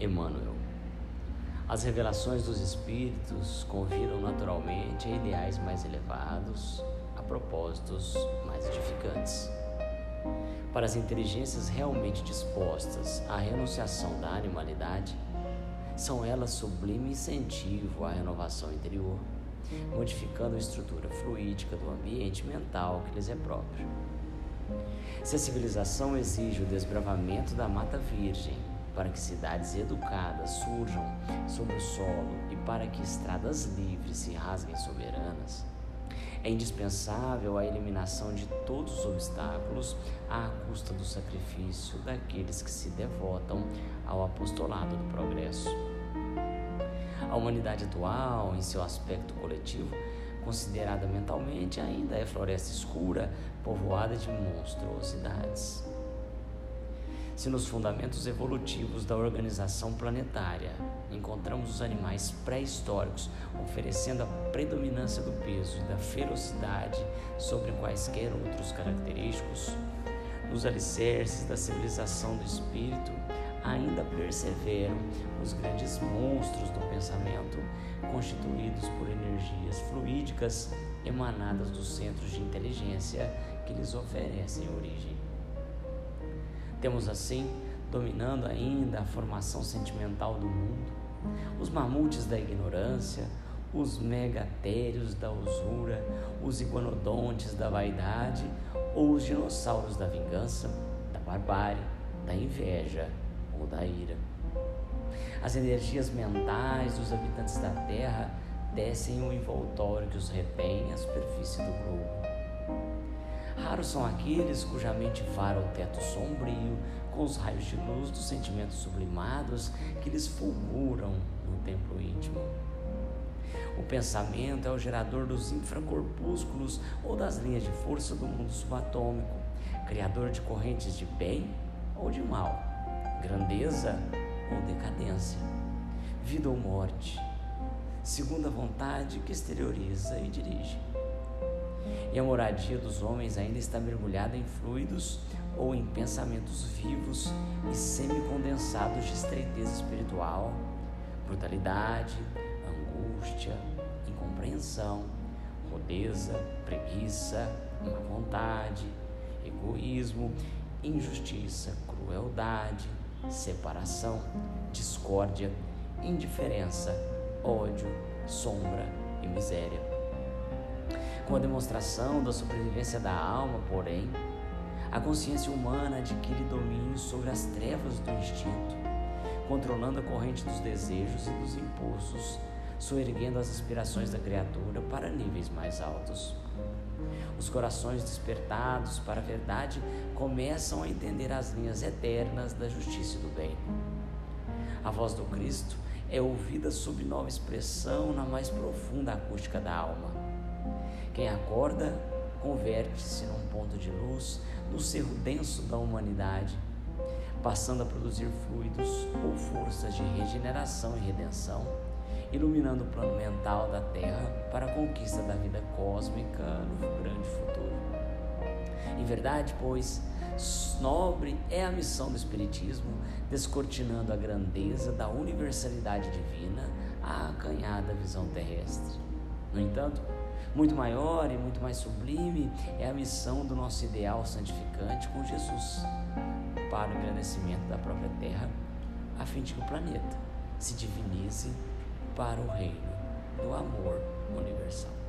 Emmanuel. As revelações dos Espíritos convidam naturalmente a ideais mais elevados, a propósitos mais edificantes. Para as inteligências realmente dispostas à renunciação da animalidade, são elas sublime incentivo à renovação interior, modificando a estrutura fluídica do ambiente mental que lhes é próprio. Se a civilização exige o desbravamento da mata virgem para que cidades educadas surjam sobre o solo e para que estradas livres se rasguem soberanas, é indispensável a eliminação de todos os obstáculos à custa do sacrifício daqueles que se devotam ao apostolado do progresso. A humanidade atual, em seu aspecto coletivo, considerada mentalmente, ainda é floresta escura, povoada de monstruosidades. Se nos fundamentos evolutivos da organização planetária encontramos os animais pré-históricos oferecendo a predominância do peso e da ferocidade sobre quaisquer outros característicos, nos alicerces da civilização do espírito ainda perseveram os grandes monstros do pensamento, constituídos por energias fluídicas emanadas dos centros de inteligência que lhes oferecem origem. Temos assim, dominando ainda a formação sentimental do mundo, os mamutes da ignorância, os megatérios da usura, os iguanodontes da vaidade ou os dinossauros da vingança, da barbárie, da inveja ou da ira. As energias mentais dos habitantes da Terra descem o envoltório que os retém à superfície do globo. Raros são aqueles cuja mente vara o teto sombrio com os raios de luz dos sentimentos sublimados que lhes fulguram no templo íntimo. O pensamento é o gerador dos infracorpúsculos ou das linhas de força do mundo subatômico, criador de correntes de bem ou de mal, grandeza ou decadência, vida ou morte, segundo a vontade que exterioriza e dirige. E a moradia dos homens ainda está mergulhada em fluidos ou em pensamentos vivos e semicondensados de estreiteza espiritual, brutalidade, angústia, incompreensão, rodeza, preguiça, má vontade, egoísmo, injustiça, crueldade, separação, discórdia, indiferença, ódio, sombra e miséria. Com a demonstração da sobrevivência da alma, porém, a consciência humana adquire domínio sobre as trevas do instinto, controlando a corrente dos desejos e dos impulsos, soerguendo as aspirações da criatura para níveis mais altos. Os corações despertados para a verdade começam a entender as linhas eternas da justiça e do bem. A voz do Cristo é ouvida sob nova expressão na mais profunda acústica da alma. Quem acorda converte-se num ponto de luz no cerro denso da humanidade, passando a produzir fluidos ou forças de regeneração e redenção, iluminando o plano mental da Terra para a conquista da vida cósmica no grande futuro. Em verdade, pois, nobre é a missão do Espiritismo, descortinando a grandeza da universalidade divina à acanhada visão terrestre. No entanto, muito maior e muito mais sublime é a missão do nosso ideal santificante com Jesus para o engrandecimento da própria Terra, a fim de que o planeta se divinize para o reino do amor universal.